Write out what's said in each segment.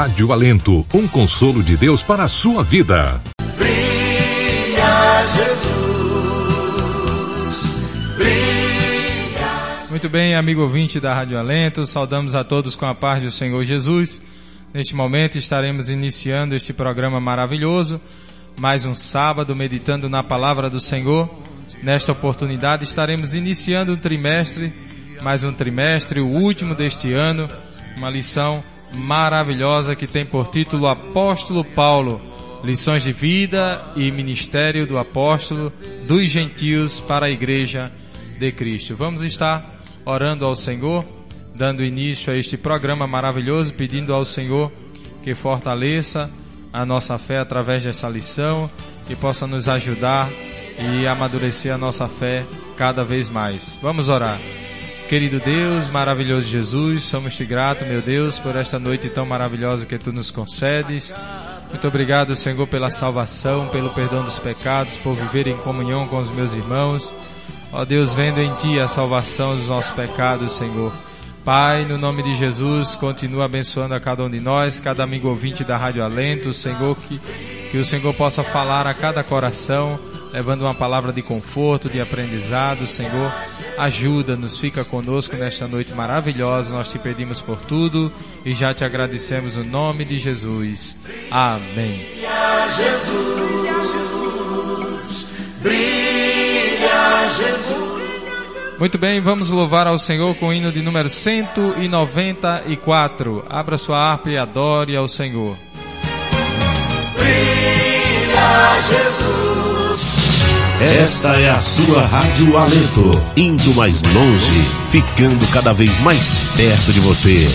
Rádio Alento, um consolo de Deus para a sua vida. Brilha Jesus, brilha. Muito bem, amigo ouvinte da Rádio Alento, saudamos a todos com a paz do Senhor Jesus. Neste momento estaremos iniciando este programa maravilhoso, mais um sábado meditando na palavra do Senhor. Nesta oportunidade estaremos iniciando um trimestre, mais um trimestre, o último deste ano, uma lição maravilhosa que tem por título Apóstolo Paulo, lições de vida e ministério do apóstolo dos gentios para a igreja de Cristo. Vamos estar orando ao Senhor, dando início a este programa maravilhoso, pedindo ao Senhor que fortaleça a nossa fé através dessa lição, que possa nos ajudar e amadurecer a nossa fé cada vez mais. Vamos orar. Querido Deus, maravilhoso Jesus, somos te grato, meu Deus, por esta noite tão maravilhosa que tu nos concedes. Muito obrigado, Senhor, pela salvação, pelo perdão dos pecados, por viver em comunhão com os meus irmãos. Ó Deus, vendo em Ti a salvação dos nossos pecados, Senhor. Pai, no nome de Jesus, continua abençoando a cada um de nós, cada amigo ouvinte da Rádio Alento, Senhor, que, que o Senhor possa falar a cada coração, levando uma palavra de conforto, de aprendizado, Senhor. Ajuda-nos, fica conosco nesta noite maravilhosa. Nós te pedimos por tudo e já te agradecemos no nome de Jesus. Amém. Jesus, brilha Jesus. Muito bem, vamos louvar ao Senhor com o hino de número 194. Abra sua harpa e adore ao Senhor. Brilha Jesus. Esta é a sua Rádio Alento, indo mais longe, ficando cada vez mais perto de você.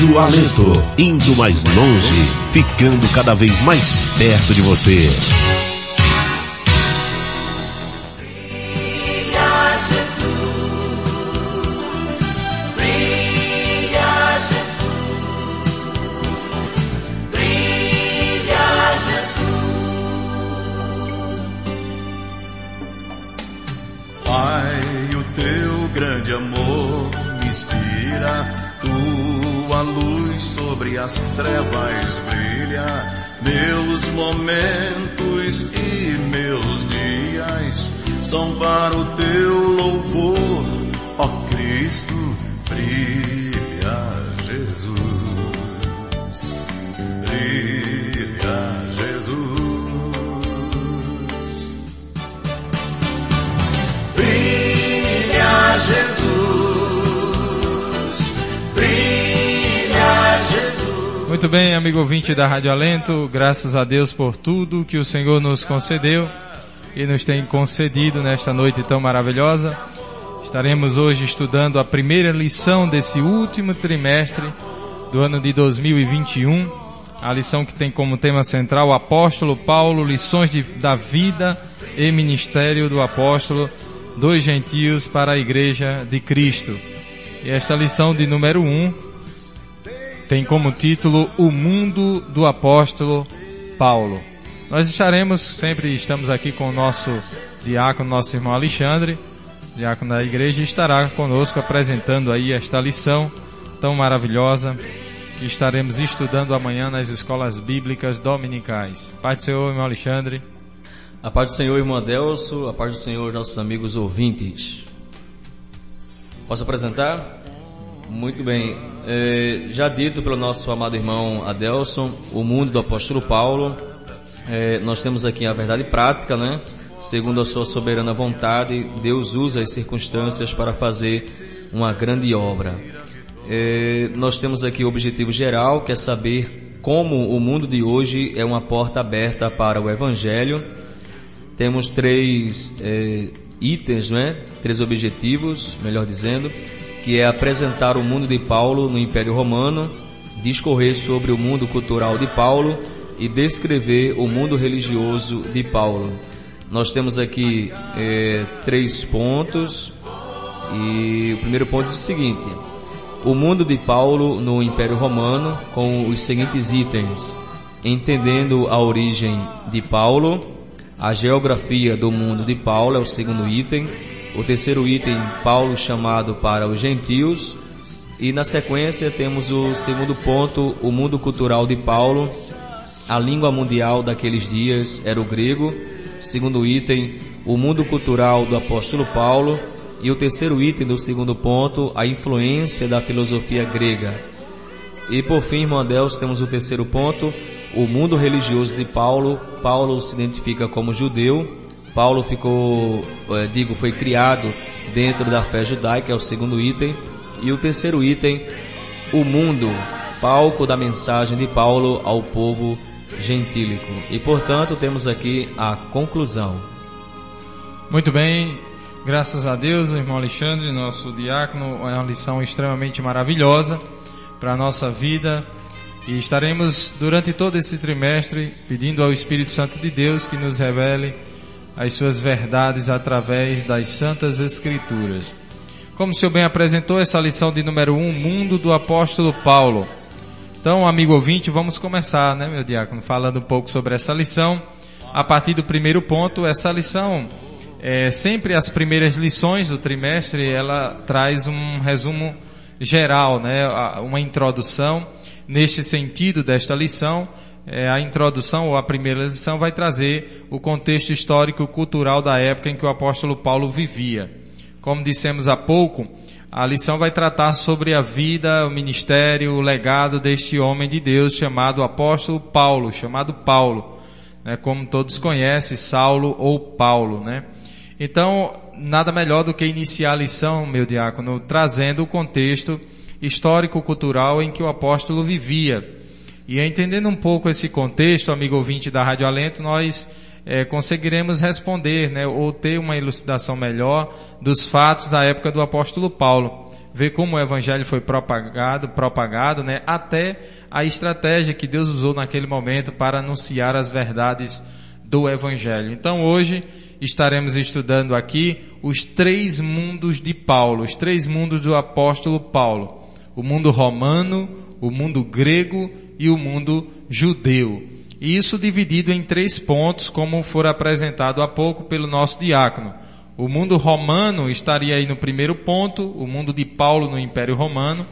Rádio Alento, indo mais longe, ficando cada vez mais perto de você. Muito bem, amigo ouvinte da Rádio Alento, graças a Deus por tudo que o Senhor nos concedeu e nos tem concedido nesta noite tão maravilhosa. Estaremos hoje estudando a primeira lição desse último trimestre do ano de 2021. A lição que tem como tema central o apóstolo Paulo, lições de, da vida e ministério do apóstolo dos gentios para a igreja de Cristo. E esta lição de número 1 um, tem como título O Mundo do Apóstolo Paulo. Nós estaremos, sempre estamos aqui com o nosso diácono, nosso irmão Alexandre, diácono da igreja, estará conosco apresentando aí esta lição tão maravilhosa que estaremos estudando amanhã nas escolas bíblicas dominicais. Pai do Senhor, irmão Alexandre. A paz do Senhor, irmão Adelso, a paz do Senhor, nossos amigos ouvintes. Posso apresentar? Muito bem. É, já dito pelo nosso amado irmão Adelson, o mundo do apóstolo Paulo, é, nós temos aqui a verdade prática, né? Segundo a sua soberana vontade, Deus usa as circunstâncias para fazer uma grande obra. É, nós temos aqui o objetivo geral, que é saber como o mundo de hoje é uma porta aberta para o Evangelho. Temos três é, itens, né? Três objetivos, melhor dizendo, que é apresentar o mundo de Paulo no Império Romano, discorrer sobre o mundo cultural de Paulo e descrever o mundo religioso de Paulo. Nós temos aqui é, três pontos e o primeiro ponto é o seguinte: o mundo de Paulo no Império Romano com os seguintes itens: entendendo a origem de Paulo, a geografia do mundo de Paulo é o segundo item. O terceiro item, Paulo chamado para os gentios. E na sequência temos o segundo ponto, o mundo cultural de Paulo. A língua mundial daqueles dias era o grego. Segundo item, o mundo cultural do apóstolo Paulo. E o terceiro item do segundo ponto, a influência da filosofia grega. E por fim, irmão Deus, temos o terceiro ponto, o mundo religioso de Paulo. Paulo se identifica como judeu. Paulo ficou, eh, digo, foi criado dentro da fé judaica, é o segundo item. E o terceiro item, o mundo, palco da mensagem de Paulo ao povo gentílico. E portanto temos aqui a conclusão. Muito bem, graças a Deus, irmão Alexandre, nosso diácono, é uma lição extremamente maravilhosa para a nossa vida. E estaremos durante todo esse trimestre pedindo ao Espírito Santo de Deus que nos revele as suas verdades através das Santas Escrituras. Como o senhor bem apresentou essa lição de número 1, um, Mundo do Apóstolo Paulo. Então, amigo ouvinte, vamos começar, né, meu diácono, falando um pouco sobre essa lição. A partir do primeiro ponto, essa lição, é, sempre as primeiras lições do trimestre, ela traz um resumo geral, né, uma introdução. Neste sentido desta lição, é, a introdução ou a primeira lição vai trazer o contexto histórico cultural da época em que o apóstolo Paulo vivia. Como dissemos há pouco, a lição vai tratar sobre a vida, o ministério, o legado deste homem de Deus chamado apóstolo Paulo, chamado Paulo, né, como todos conhecem, Saulo ou Paulo, né? Então, nada melhor do que iniciar a lição, meu diácono, trazendo o contexto histórico-cultural em que o apóstolo vivia. E entendendo um pouco esse contexto, amigo ouvinte da Rádio Alento, nós é, conseguiremos responder, né, ou ter uma elucidação melhor dos fatos da época do apóstolo Paulo. Ver como o evangelho foi propagado, propagado, né, até a estratégia que Deus usou naquele momento para anunciar as verdades do evangelho. Então hoje estaremos estudando aqui os três mundos de Paulo, os três mundos do apóstolo Paulo. O mundo romano, o mundo grego e o mundo judeu. E isso dividido em três pontos, como for apresentado há pouco pelo nosso diácono. O mundo romano estaria aí no primeiro ponto, o mundo de Paulo no Império Romano.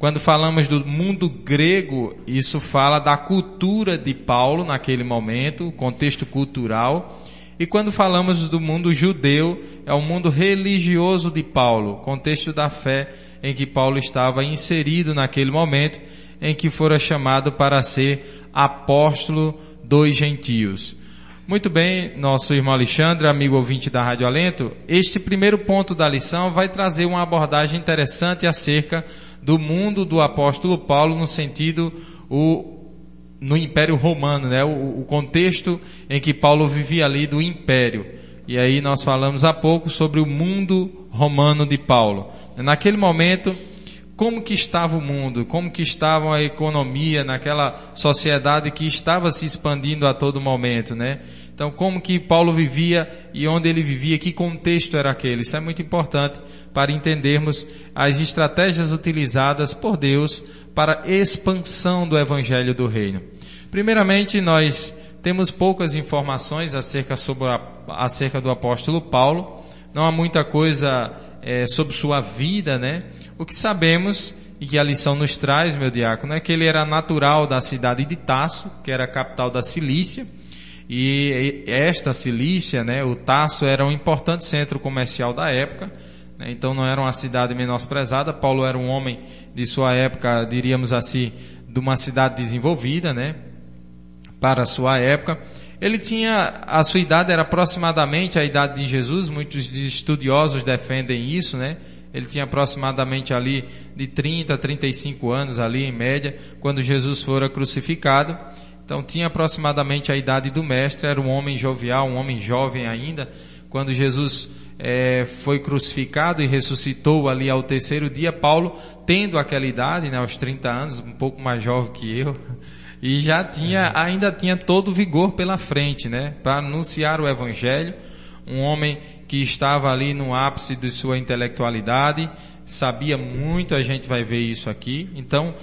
Quando falamos do mundo grego, isso fala da cultura de Paulo naquele momento, o contexto cultural. E quando falamos do mundo judeu, é o mundo religioso de Paulo, contexto da fé em que Paulo estava inserido naquele momento, em que fora chamado para ser apóstolo dos gentios. Muito bem, nosso irmão Alexandre, amigo ouvinte da Rádio Alento, este primeiro ponto da lição vai trazer uma abordagem interessante acerca do mundo do apóstolo Paulo no sentido o no Império Romano, né? O, o contexto em que Paulo vivia ali do Império. E aí nós falamos há pouco sobre o mundo romano de Paulo. Naquele momento, como que estava o mundo, como que estava a economia naquela sociedade que estava se expandindo a todo momento, né? Então, como que Paulo vivia e onde ele vivia, que contexto era aquele? Isso é muito importante para entendermos as estratégias utilizadas por Deus para a expansão do evangelho do reino. Primeiramente, nós temos poucas informações acerca, sobre a, acerca do apóstolo Paulo. Não há muita coisa é, sobre sua vida, né? O que sabemos e que a lição nos traz, meu diácono, é que ele era natural da cidade de Tasso, que era a capital da Cilícia, e esta Cilícia, né, o Tasso era um importante centro comercial da época, né, então não era uma cidade menosprezada. Paulo era um homem de sua época, diríamos assim, de uma cidade desenvolvida, né, para sua época. Ele tinha, a sua idade era aproximadamente a idade de Jesus, muitos estudiosos defendem isso, né? Ele tinha aproximadamente ali de 30 a 35 anos ali em média, quando Jesus fora crucificado. Então tinha aproximadamente a idade do mestre, era um homem jovial, um homem jovem ainda, quando Jesus é, foi crucificado e ressuscitou ali ao terceiro dia, Paulo, tendo aquela idade, né, aos 30 anos, um pouco mais jovem que eu, e já tinha, ainda tinha todo o vigor pela frente, né? Para anunciar o evangelho. Um homem que estava ali no ápice de sua intelectualidade, sabia muito, a gente vai ver isso aqui. Então,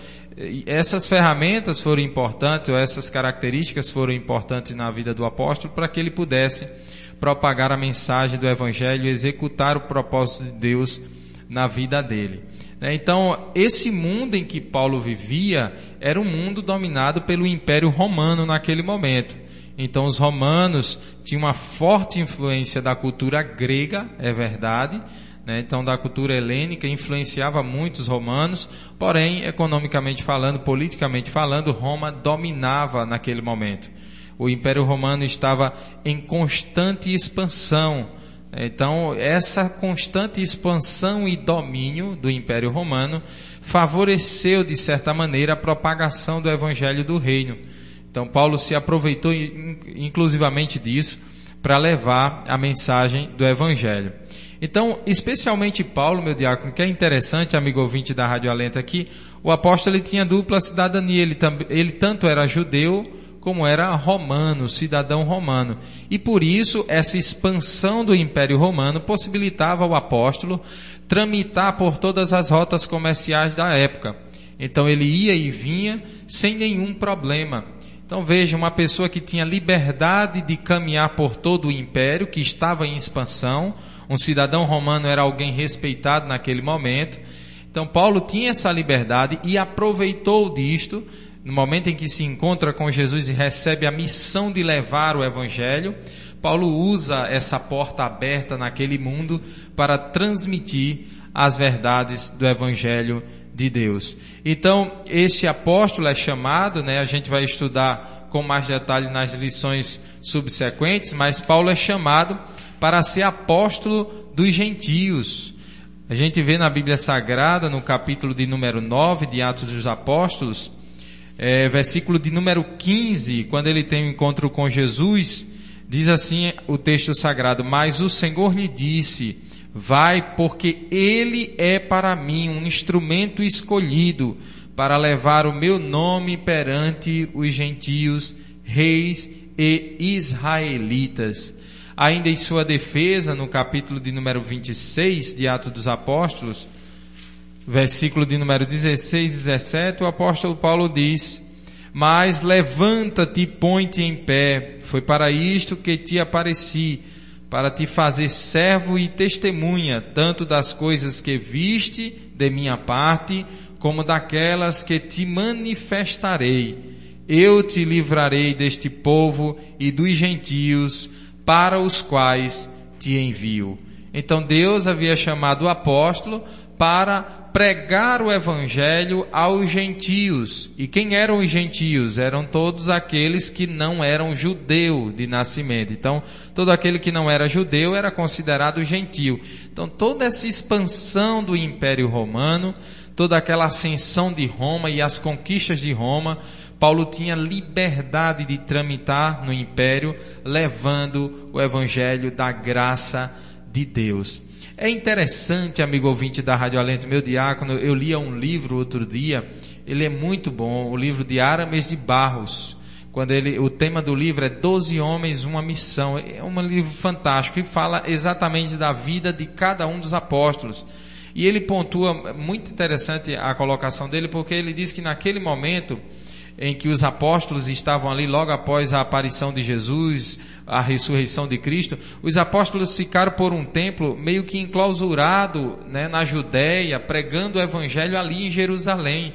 essas ferramentas foram importantes, ou essas características foram importantes na vida do apóstolo para que ele pudesse propagar a mensagem do evangelho e executar o propósito de Deus na vida dele. Né? Então, esse mundo em que Paulo vivia era um mundo dominado pelo Império Romano naquele momento. Então, os romanos tinham uma forte influência da cultura grega, é verdade, né? então da cultura helênica, influenciava muitos romanos, porém, economicamente falando, politicamente falando, Roma dominava naquele momento. O Império Romano estava em constante expansão, então, essa constante expansão e domínio do Império Romano favoreceu, de certa maneira, a propagação do Evangelho do Reino. Então, Paulo se aproveitou inclusivamente disso para levar a mensagem do Evangelho. Então, especialmente Paulo, meu diácono, que é interessante, amigo ouvinte da Rádio Alenta aqui, o apóstolo ele tinha dupla cidadania, ele, ele tanto era judeu como era romano, cidadão romano. E por isso, essa expansão do Império Romano possibilitava ao apóstolo tramitar por todas as rotas comerciais da época. Então ele ia e vinha sem nenhum problema. Então veja, uma pessoa que tinha liberdade de caminhar por todo o império, que estava em expansão, um cidadão romano era alguém respeitado naquele momento. Então Paulo tinha essa liberdade e aproveitou disto no momento em que se encontra com Jesus e recebe a missão de levar o Evangelho, Paulo usa essa porta aberta naquele mundo para transmitir as verdades do Evangelho de Deus. Então, este apóstolo é chamado, né, a gente vai estudar com mais detalhe nas lições subsequentes, mas Paulo é chamado para ser apóstolo dos gentios. A gente vê na Bíblia Sagrada, no capítulo de número 9 de Atos dos Apóstolos, é, versículo de número 15, quando ele tem um encontro com Jesus, diz assim o texto sagrado, mas o Senhor lhe disse, vai porque ele é para mim um instrumento escolhido para levar o meu nome perante os gentios, reis e israelitas. Ainda em sua defesa, no capítulo de número 26 de Atos dos Apóstolos, versículo de número 16 e 17, o apóstolo Paulo diz, mas levanta-te e põe-te em pé, foi para isto que te apareci, para te fazer servo e testemunha, tanto das coisas que viste de minha parte, como daquelas que te manifestarei. Eu te livrarei deste povo e dos gentios, para os quais te envio. Então Deus havia chamado o apóstolo para pregar o evangelho aos gentios. E quem eram os gentios? Eram todos aqueles que não eram judeu de nascimento. Então, todo aquele que não era judeu era considerado gentio. Então, toda essa expansão do Império Romano, toda aquela ascensão de Roma e as conquistas de Roma, Paulo tinha liberdade de tramitar no império, levando o evangelho da graça de Deus. É interessante, amigo ouvinte da Rádio Alento, meu diácono, eu lia um livro outro dia, ele é muito bom, o livro de Arames de Barros. Quando ele, o tema do livro é Doze Homens, Uma Missão. É um livro fantástico e fala exatamente da vida de cada um dos apóstolos. E ele pontua, muito interessante a colocação dele, porque ele diz que naquele momento, em que os apóstolos estavam ali logo após a aparição de Jesus, a ressurreição de Cristo, os apóstolos ficaram por um tempo meio que enclausurado né, na Judéia, pregando o evangelho ali em Jerusalém.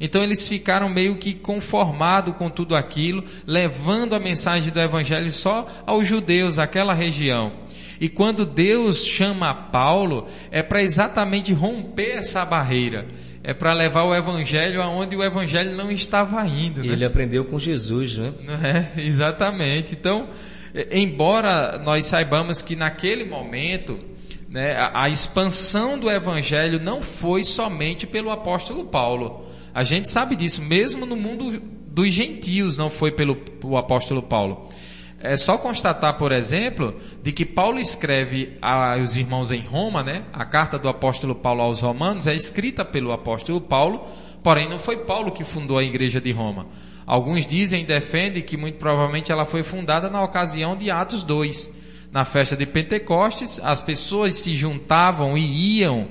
Então eles ficaram meio que conformados com tudo aquilo, levando a mensagem do evangelho só aos judeus, aquela região. E quando Deus chama Paulo, é para exatamente romper essa barreira é para levar o evangelho aonde o evangelho não estava indo. Né? Ele aprendeu com Jesus, né? É, exatamente. Então, embora nós saibamos que naquele momento né, a, expansão do evangelho não foi somente pelo apóstolo Paulo. A gente sabe disso, mesmo no mundo dos gentios não foi pelo apóstolo Paulo. É só constatar, por exemplo, de que Paulo escreve aos irmãos em Roma, né? A carta do apóstolo Paulo aos romanos é escrita pelo apóstolo Paulo, porém não foi Paulo que fundou a igreja de Roma. Alguns dizem e defendem que muito provavelmente ela foi fundada na ocasião de Atos 2. Na festa de Pentecostes, as pessoas se juntavam e iam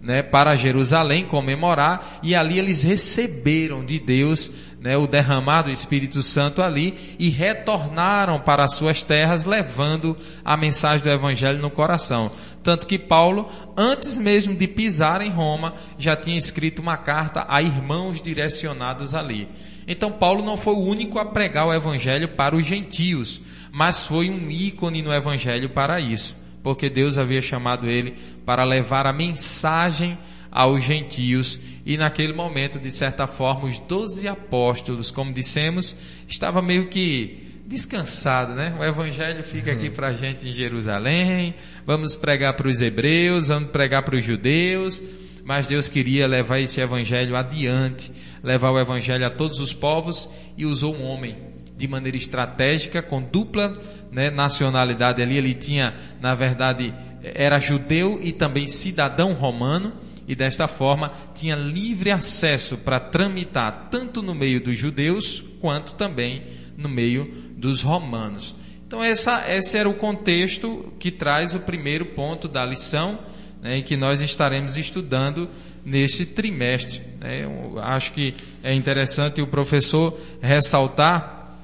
né, para Jerusalém comemorar e ali eles receberam de Deus né, o derramar do Espírito Santo ali e retornaram para as suas terras levando a mensagem do Evangelho no coração. Tanto que Paulo, antes mesmo de pisar em Roma, já tinha escrito uma carta a irmãos direcionados ali. Então Paulo não foi o único a pregar o Evangelho para os gentios, mas foi um ícone no Evangelho para isso, porque Deus havia chamado ele para levar a mensagem aos gentios. E naquele momento, de certa forma, os doze apóstolos, como dissemos, estava meio que descansado, né? O evangelho fica aqui para a gente em Jerusalém, vamos pregar para os hebreus, vamos pregar para os judeus, mas Deus queria levar esse evangelho adiante, levar o evangelho a todos os povos e usou um homem de maneira estratégica, com dupla né, nacionalidade ali, ele tinha, na verdade, era judeu e também cidadão romano, e desta forma tinha livre acesso para tramitar tanto no meio dos judeus quanto também no meio dos romanos. Então essa, esse era o contexto que traz o primeiro ponto da lição né, que nós estaremos estudando neste trimestre. Né. Acho que é interessante o professor ressaltar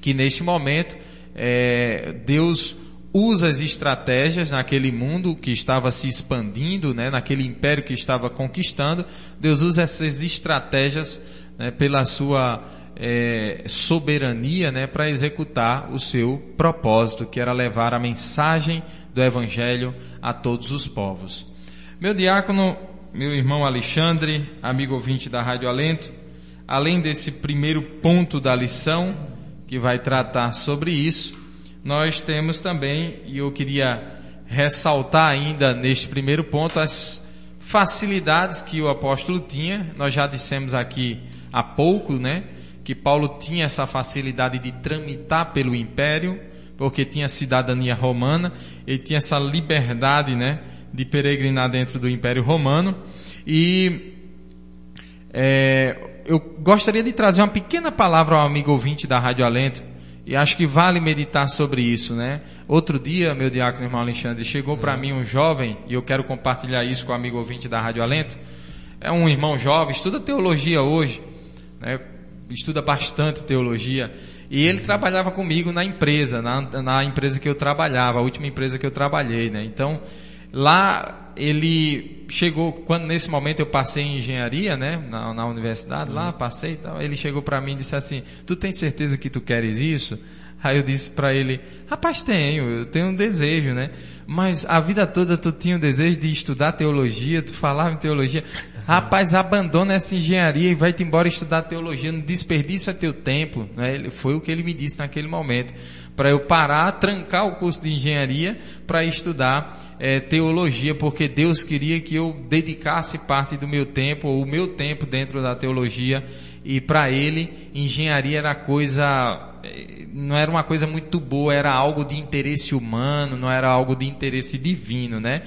que neste momento é, Deus usa as estratégias naquele mundo que estava se expandindo, né, naquele império que estava conquistando, Deus usa essas estratégias né, pela sua é, soberania né, para executar o seu propósito, que era levar a mensagem do Evangelho a todos os povos. Meu diácono, meu irmão Alexandre, amigo ouvinte da Rádio Alento, além desse primeiro ponto da lição, que vai tratar sobre isso, nós temos também, e eu queria ressaltar ainda neste primeiro ponto, as facilidades que o apóstolo tinha. Nós já dissemos aqui há pouco, né, que Paulo tinha essa facilidade de tramitar pelo império, porque tinha cidadania romana, ele tinha essa liberdade, né, de peregrinar dentro do império romano. E é, eu gostaria de trazer uma pequena palavra ao amigo ouvinte da Rádio Alento, e acho que vale meditar sobre isso, né? Outro dia, meu diácono irmão Alexandre, chegou para mim um jovem, e eu quero compartilhar isso com o amigo ouvinte da Rádio Alento. É um irmão jovem, estuda teologia hoje, né? estuda bastante teologia. E ele trabalhava comigo na empresa, na, na empresa que eu trabalhava, a última empresa que eu trabalhei, né? Então, lá ele chegou, quando nesse momento eu passei em engenharia, né, na, na universidade, lá passei e tal, ele chegou para mim e disse assim, tu tem certeza que tu queres isso? Aí eu disse para ele, rapaz, tenho, eu tenho um desejo, né? Mas a vida toda tu tinha o desejo de estudar teologia, tu falava em teologia. Rapaz, abandona essa engenharia e vai-te embora estudar teologia, não desperdiça teu tempo. Né? Foi o que ele me disse naquele momento. Para eu parar, trancar o curso de engenharia para estudar eh, teologia, porque Deus queria que eu dedicasse parte do meu tempo, ou o meu tempo dentro da teologia, e para ele, engenharia era coisa eh, não era uma coisa muito boa, era algo de interesse humano, não era algo de interesse divino, né?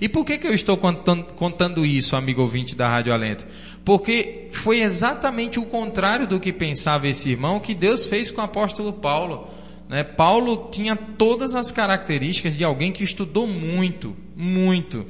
E por que que eu estou contando, contando isso, amigo ouvinte da Rádio Alento? Porque foi exatamente o contrário do que pensava esse irmão que Deus fez com o apóstolo Paulo. Né? Paulo tinha todas as características de alguém que estudou muito, muito.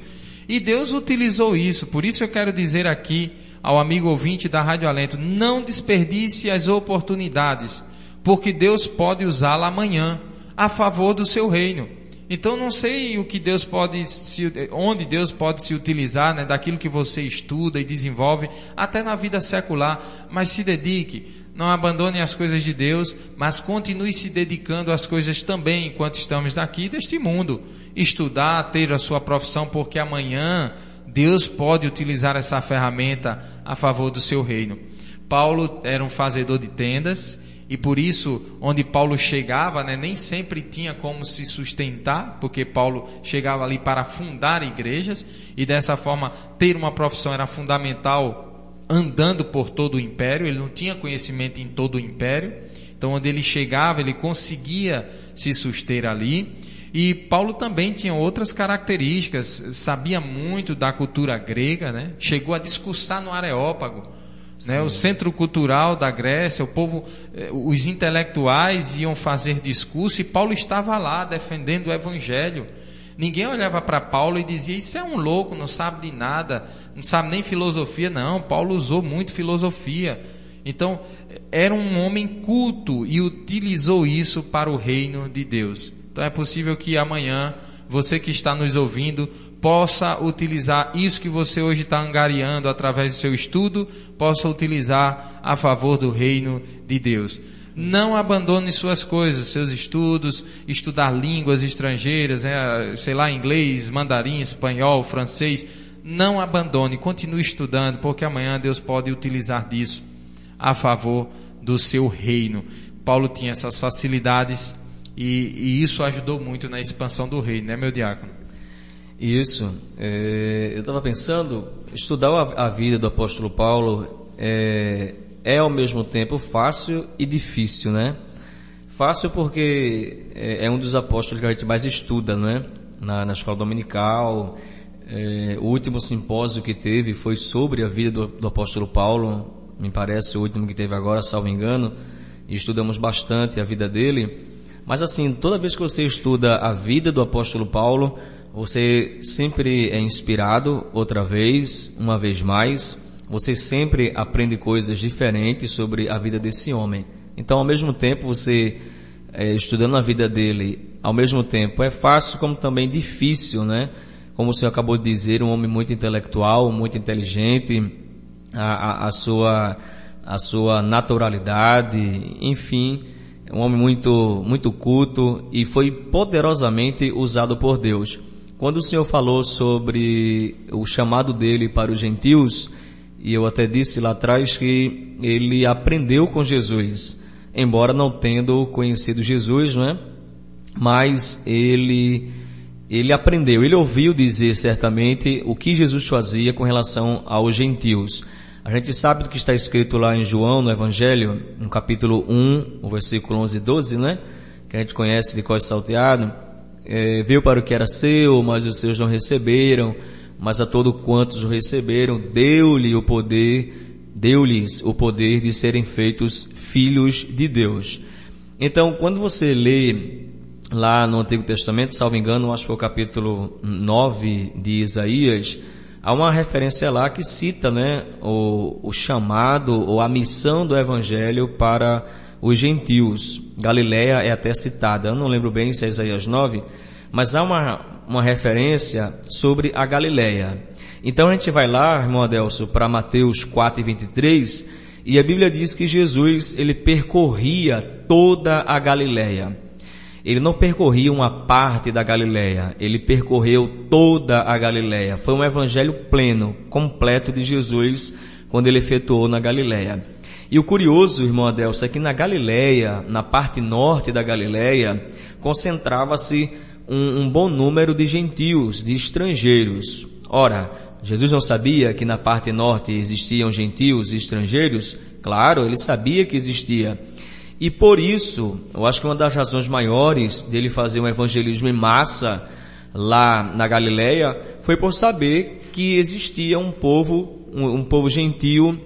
E Deus utilizou isso. Por isso eu quero dizer aqui ao amigo ouvinte da Rádio Alento, não desperdice as oportunidades, porque Deus pode usá-la amanhã a favor do seu reino. Então não sei o que Deus pode se, onde Deus pode se utilizar, né, daquilo que você estuda e desenvolve, até na vida secular, mas se dedique, não abandone as coisas de Deus, mas continue se dedicando às coisas também enquanto estamos daqui deste mundo. Estudar, ter a sua profissão, porque amanhã Deus pode utilizar essa ferramenta a favor do seu reino. Paulo era um fazedor de tendas e por isso, onde Paulo chegava, né, nem sempre tinha como se sustentar, porque Paulo chegava ali para fundar igrejas e dessa forma ter uma profissão era fundamental andando por todo o império, ele não tinha conhecimento em todo o império. Então, onde ele chegava, ele conseguia se suster ali. E Paulo também tinha outras características, sabia muito da cultura grega, né? Chegou a discursar no Areópago, né? O centro cultural da Grécia, o povo, eh, os intelectuais iam fazer discurso e Paulo estava lá defendendo o evangelho. Ninguém olhava para Paulo e dizia: Isso é um louco, não sabe de nada, não sabe nem filosofia. Não, Paulo usou muito filosofia. Então, era um homem culto e utilizou isso para o reino de Deus. Então, é possível que amanhã, você que está nos ouvindo, possa utilizar isso que você hoje está angariando através do seu estudo, possa utilizar a favor do reino de Deus. Não abandone suas coisas, seus estudos, estudar línguas estrangeiras, né, sei lá, inglês, mandarim, espanhol, francês. Não abandone, continue estudando, porque amanhã Deus pode utilizar disso a favor do seu reino. Paulo tinha essas facilidades e, e isso ajudou muito na expansão do reino, né, meu diácono? Isso. É, eu estava pensando, estudar a, a vida do apóstolo Paulo é, é ao mesmo tempo fácil e difícil, né? Fácil porque é, é um dos apóstolos que a gente mais estuda, né? Na, na escola dominical. É, o último simpósio que teve foi sobre a vida do, do apóstolo Paulo, me parece o último que teve agora, salvo engano, estudamos bastante a vida dele. Mas assim, toda vez que você estuda a vida do apóstolo Paulo, você sempre é inspirado outra vez, uma vez mais. Você sempre aprende coisas diferentes sobre a vida desse homem. Então, ao mesmo tempo, você é, estudando a vida dele, ao mesmo tempo é fácil como também difícil, né? Como o senhor acabou de dizer, um homem muito intelectual, muito inteligente, a, a, a sua a sua naturalidade, enfim, um homem muito muito culto e foi poderosamente usado por Deus. Quando o Senhor falou sobre o chamado dele para os gentios, e eu até disse lá atrás que ele aprendeu com Jesus, embora não tendo conhecido Jesus, não é? Mas ele ele aprendeu, ele ouviu dizer certamente o que Jesus fazia com relação aos gentios. A gente sabe do que está escrito lá em João, no Evangelho, no capítulo 1, o versículo 11 e 12, né? Que a gente conhece de cós salteado. É, veio para o que era seu, mas os seus não receberam, mas a todo quantos o receberam, deu-lhe o poder, deu-lhes o poder de serem feitos filhos de Deus. Então, quando você lê lá no Antigo Testamento, salvo engano, acho que foi o capítulo 9 de Isaías, há uma referência lá que cita, né, o, o chamado ou a missão do Evangelho para os gentios. Galileia é até citada, eu não lembro bem se é Isaías 9, mas há uma, uma referência sobre a Galileia. Então a gente vai lá, irmão Adelso, para Mateus 4 e 23, e a Bíblia diz que Jesus, ele percorria toda a Galileia. Ele não percorria uma parte da Galileia, ele percorreu toda a Galileia. Foi um evangelho pleno, completo de Jesus quando ele efetuou na Galileia. E o curioso, irmão Adelso, é que na Galileia, na parte norte da Galileia, concentrava-se um, um bom número de gentios, de estrangeiros. Ora, Jesus não sabia que na parte norte existiam gentios e estrangeiros? Claro, ele sabia que existia. E por isso, eu acho que uma das razões maiores dele fazer um evangelismo em massa lá na Galileia foi por saber que existia um povo, um, um povo gentil,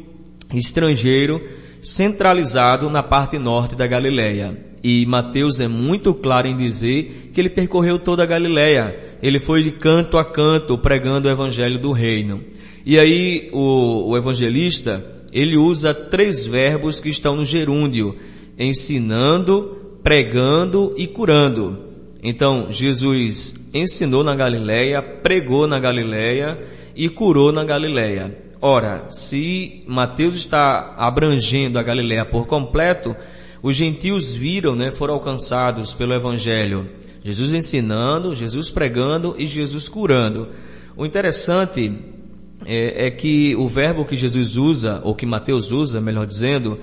estrangeiro, centralizado na parte norte da Galileia. E Mateus é muito claro em dizer que ele percorreu toda a Galileia. Ele foi de canto a canto pregando o evangelho do reino. E aí o, o evangelista, ele usa três verbos que estão no gerúndio ensinando, pregando e curando. Então, Jesus ensinou na Galileia, pregou na Galileia e curou na Galileia. Ora, se Mateus está abrangendo a Galileia por completo, os gentios viram, né, foram alcançados pelo evangelho. Jesus ensinando, Jesus pregando e Jesus curando. O interessante é, é que o verbo que Jesus usa, ou que Mateus usa, melhor dizendo,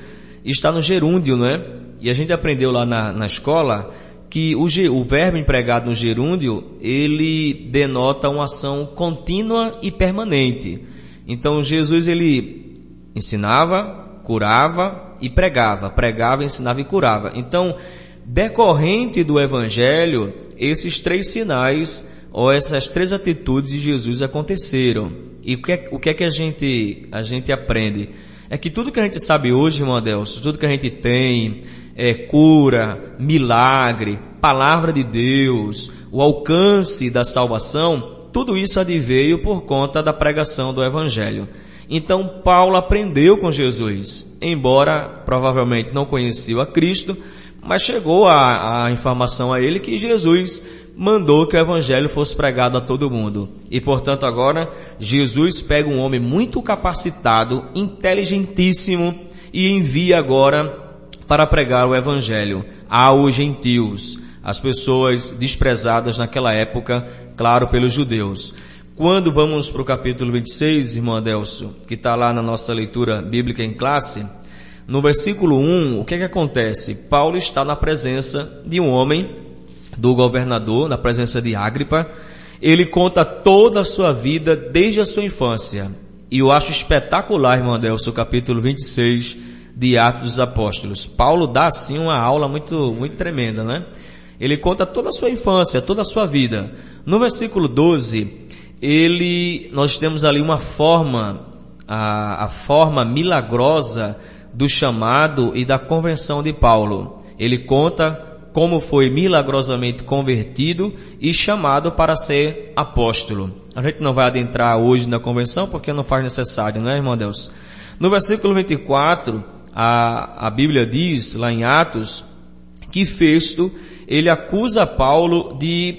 está no gerúndio, né? E a gente aprendeu lá na, na escola que o, o verbo empregado no gerúndio, ele denota uma ação contínua e permanente. Então Jesus ele ensinava, curava e pregava, pregava, ensinava e curava. Então, decorrente do evangelho, esses três sinais ou essas três atitudes de Jesus aconteceram. E o que é, o que, é que a gente a gente aprende? é que tudo que a gente sabe hoje, irmão Adelso, tudo que a gente tem, é cura, milagre, palavra de Deus, o alcance da salvação, tudo isso adveio por conta da pregação do Evangelho. Então Paulo aprendeu com Jesus, embora provavelmente não conhecia a Cristo, mas chegou a, a informação a ele que Jesus mandou que o evangelho fosse pregado a todo mundo. E portanto agora Jesus pega um homem muito capacitado, inteligentíssimo e envia agora para pregar o evangelho aos gentios, as pessoas desprezadas naquela época, claro, pelos judeus. Quando vamos para o capítulo 26, irmão Adelso, que está lá na nossa leitura bíblica em classe, no versículo 1, o que é que acontece? Paulo está na presença de um homem do governador, na presença de Agripa. Ele conta toda a sua vida desde a sua infância. E eu acho espetacular, irmão Adelso, capítulo 26 de Atos dos Apóstolos. Paulo dá assim uma aula muito, muito tremenda, né? Ele conta toda a sua infância, toda a sua vida. No versículo 12, ele, nós temos ali uma forma, a, a forma milagrosa do chamado e da convenção de Paulo. Ele conta como foi milagrosamente convertido e chamado para ser apóstolo. A gente não vai adentrar hoje na convenção porque não faz necessário, não é, irmão Deus? No versículo 24, a, a Bíblia diz, lá em Atos, que Festo, ele acusa Paulo de,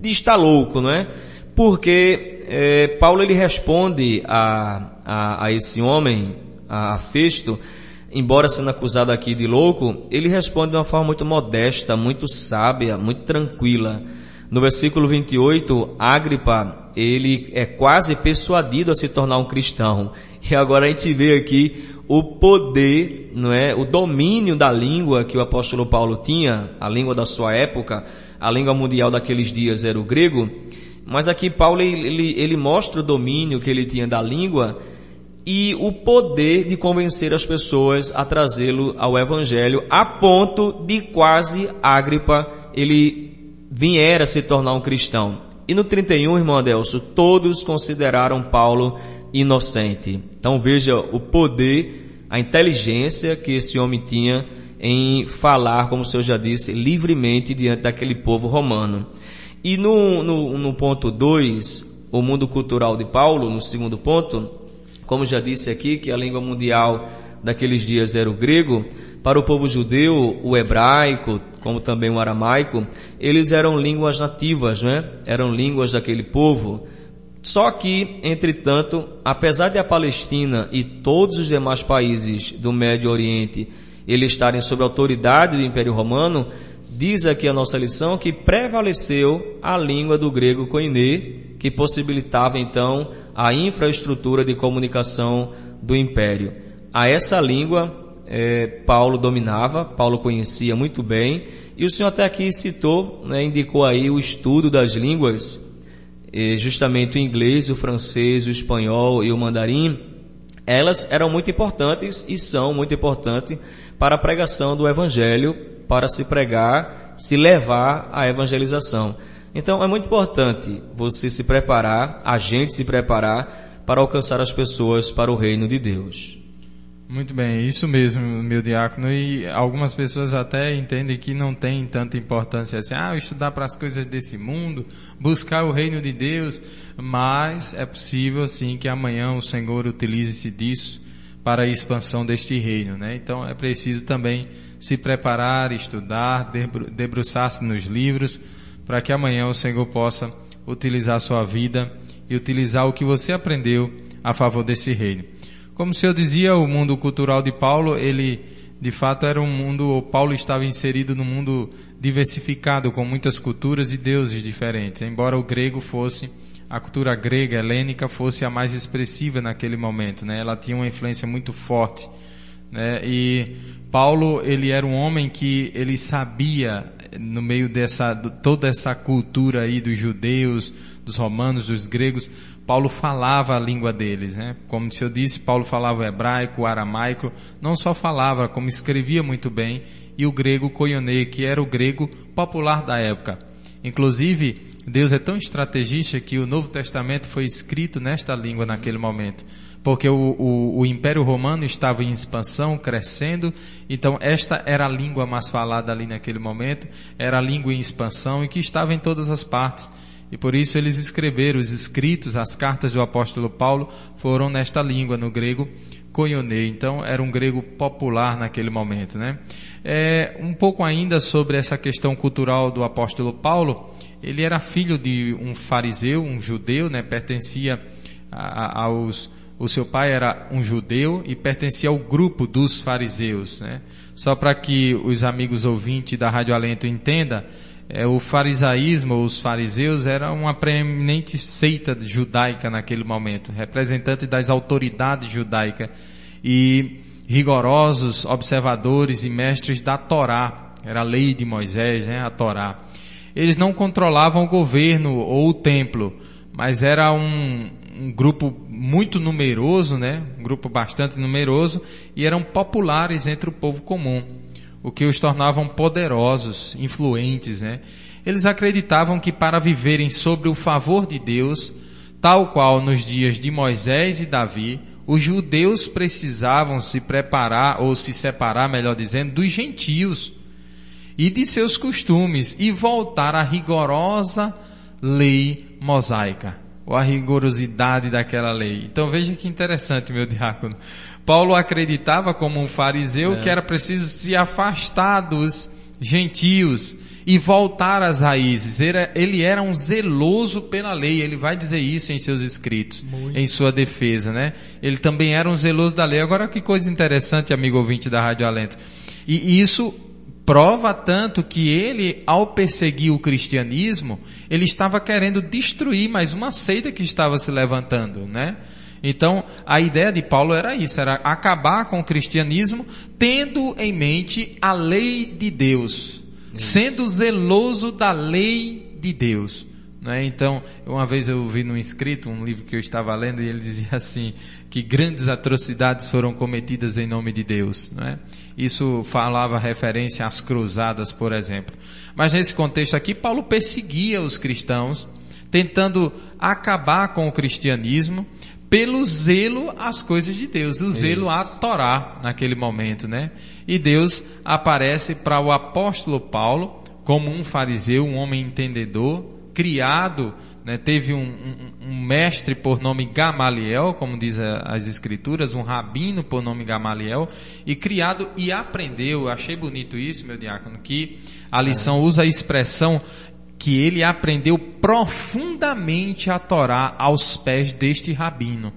de estar louco, não é? Porque é, Paulo ele responde a, a, a esse homem, a, a Festo, embora sendo acusado aqui de louco, ele responde de uma forma muito modesta, muito sábia, muito tranquila. No versículo 28, Agripa, ele é quase persuadido a se tornar um cristão. E agora a gente vê aqui o poder, não é? O domínio da língua que o apóstolo Paulo tinha, a língua da sua época, a língua mundial daqueles dias era o grego. Mas aqui Paulo, ele, ele mostra o domínio que ele tinha da língua e o poder de convencer as pessoas a trazê-lo ao evangelho a ponto de quase Agripa ele viera se tornar um cristão. E no 31, irmão Adelso, todos consideraram Paulo inocente. Então veja o poder, a inteligência que esse homem tinha em falar, como o senhor já disse, livremente diante daquele povo romano. E no, no, no ponto 2, o mundo cultural de Paulo, no segundo ponto, como já disse aqui, que a língua mundial daqueles dias era o grego, Para o povo judeu, o hebraico, como também o aramaico, eles eram línguas nativas, né? Eram línguas daquele povo. Só que, entretanto, apesar de a Palestina e todos os demais países do Médio Oriente eles estarem sob a autoridade do Império Romano, diz aqui a nossa lição que prevaleceu a língua do grego koiné, que possibilitava então a infraestrutura de comunicação do império. A essa língua é, Paulo dominava, Paulo conhecia muito bem, e o senhor até aqui citou, né, indicou aí o estudo das línguas, justamente o inglês, o francês, o espanhol e o mandarim, elas eram muito importantes e são muito importantes para a pregação do evangelho, para se pregar, se levar à evangelização. Então é muito importante você se preparar, a gente se preparar para alcançar as pessoas para o reino de Deus. Muito bem, isso mesmo, meu diácono. E algumas pessoas até entendem que não tem tanta importância assim, ah, estudar para as coisas desse mundo, buscar o reino de Deus, mas é possível sim que amanhã o Senhor utilize-se disso para a expansão deste reino, né? Então é preciso também se preparar, estudar, debruçar-se nos livros, para que amanhã o Senhor possa utilizar sua vida e utilizar o que você aprendeu a favor desse reino. Como o senhor dizia, o mundo cultural de Paulo, ele de fato era um mundo, Paulo estava inserido num mundo diversificado, com muitas culturas e deuses diferentes, embora o grego fosse, a cultura grega, helênica, fosse a mais expressiva naquele momento, né? Ela tinha uma influência muito forte, né? E Paulo, ele era um homem que ele sabia, no meio dessa, toda essa cultura aí dos judeus, dos romanos, dos gregos, Paulo falava a língua deles, né? Como se eu disse, Paulo falava hebraico, aramaico, não só falava, como escrevia muito bem, e o grego koione, que era o grego popular da época. Inclusive, Deus é tão estrategista que o Novo Testamento foi escrito nesta língua naquele momento. Porque o, o, o Império Romano estava em expansão, crescendo, então esta era a língua mais falada ali naquele momento, era a língua em expansão e que estava em todas as partes. E por isso eles escreveram os escritos, as cartas do apóstolo Paulo foram nesta língua, no grego koione. Então era um grego popular naquele momento, né? É, um pouco ainda sobre essa questão cultural do apóstolo Paulo. Ele era filho de um fariseu, um judeu, né? Pertencia a, a, aos o seu pai era um judeu e pertencia ao grupo dos fariseus, né? Só para que os amigos ouvintes da Rádio Alento entendam, é, o farisaísmo, os fariseus, era uma preeminente seita judaica naquele momento, representante das autoridades judaicas e rigorosos observadores e mestres da Torá, era a lei de Moisés, né, a Torá. Eles não controlavam o governo ou o templo, mas era um, um grupo muito numeroso, né, um grupo bastante numeroso, e eram populares entre o povo comum o que os tornavam poderosos, influentes, né? Eles acreditavam que para viverem sobre o favor de Deus, tal qual nos dias de Moisés e Davi, os judeus precisavam se preparar ou se separar, melhor dizendo, dos gentios e de seus costumes e voltar à rigorosa lei mosaica, ou à rigorosidade daquela lei. Então veja que interessante, meu diácono. Paulo acreditava como um fariseu é. que era preciso se afastar dos gentios e voltar às raízes. Ele era um zeloso pela lei. Ele vai dizer isso em seus escritos, Muito. em sua defesa, né? Ele também era um zeloso da lei. Agora que coisa interessante, amigo ouvinte da Rádio Alento. E isso prova tanto que ele, ao perseguir o cristianismo, ele estava querendo destruir mais uma seita que estava se levantando, né? Então, a ideia de Paulo era isso, era acabar com o cristianismo tendo em mente a lei de Deus, isso. sendo zeloso da lei de Deus. Né? Então, uma vez eu vi num escrito, um livro que eu estava lendo, e ele dizia assim, que grandes atrocidades foram cometidas em nome de Deus. Né? Isso falava referência às cruzadas, por exemplo. Mas nesse contexto aqui, Paulo perseguia os cristãos, tentando acabar com o cristianismo, pelo zelo às coisas de Deus, o zelo a Torá naquele momento, né? E Deus aparece para o apóstolo Paulo como um fariseu, um homem entendedor, criado né, teve um, um, um, mestre por nome Gamaliel, como diz as escrituras, um rabino por nome Gamaliel, e criado e aprendeu, achei bonito isso, meu diácono, que a lição usa a expressão que ele aprendeu profundamente a Torá aos pés deste rabino.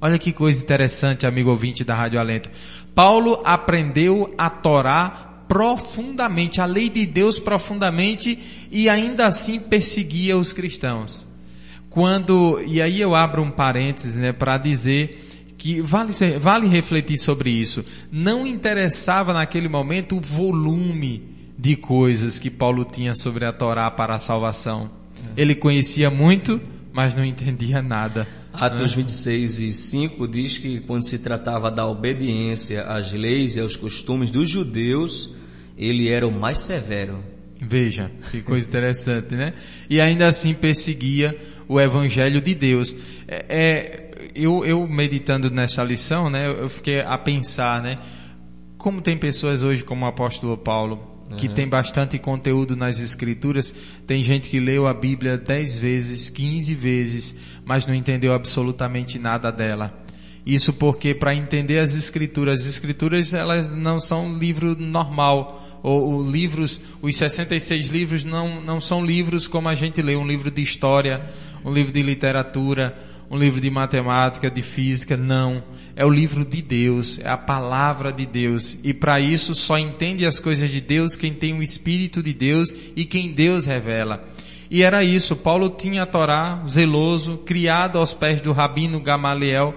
Olha que coisa interessante, amigo ouvinte da Rádio Alento. Paulo aprendeu a Torá profundamente, a lei de Deus profundamente e ainda assim perseguia os cristãos. Quando, e aí eu abro um parênteses, né, para dizer que vale, vale refletir sobre isso. Não interessava naquele momento o volume de coisas que Paulo tinha sobre a Torá para a salvação. Ele conhecia muito, mas não entendia nada. Atos 26 e 5 diz que quando se tratava da obediência às leis e aos costumes dos judeus, ele era o mais severo. Veja, que coisa interessante, né? E ainda assim perseguia o evangelho de Deus. É, é, eu, eu meditando nessa lição, né, eu fiquei a pensar, né, como tem pessoas hoje como o apóstolo Paulo, que uhum. tem bastante conteúdo nas escrituras, tem gente que leu a Bíblia dez vezes, quinze vezes, mas não entendeu absolutamente nada dela. Isso porque para entender as escrituras, as escrituras elas não são livro normal, ou, ou livros, os 66 livros não, não são livros como a gente lê, um livro de história, um livro de literatura, um livro de matemática, de física, não. É o livro de Deus, é a palavra de Deus. E para isso só entende as coisas de Deus quem tem o Espírito de Deus e quem Deus revela. E era isso, Paulo tinha a Torá, zeloso, criado aos pés do rabino Gamaliel,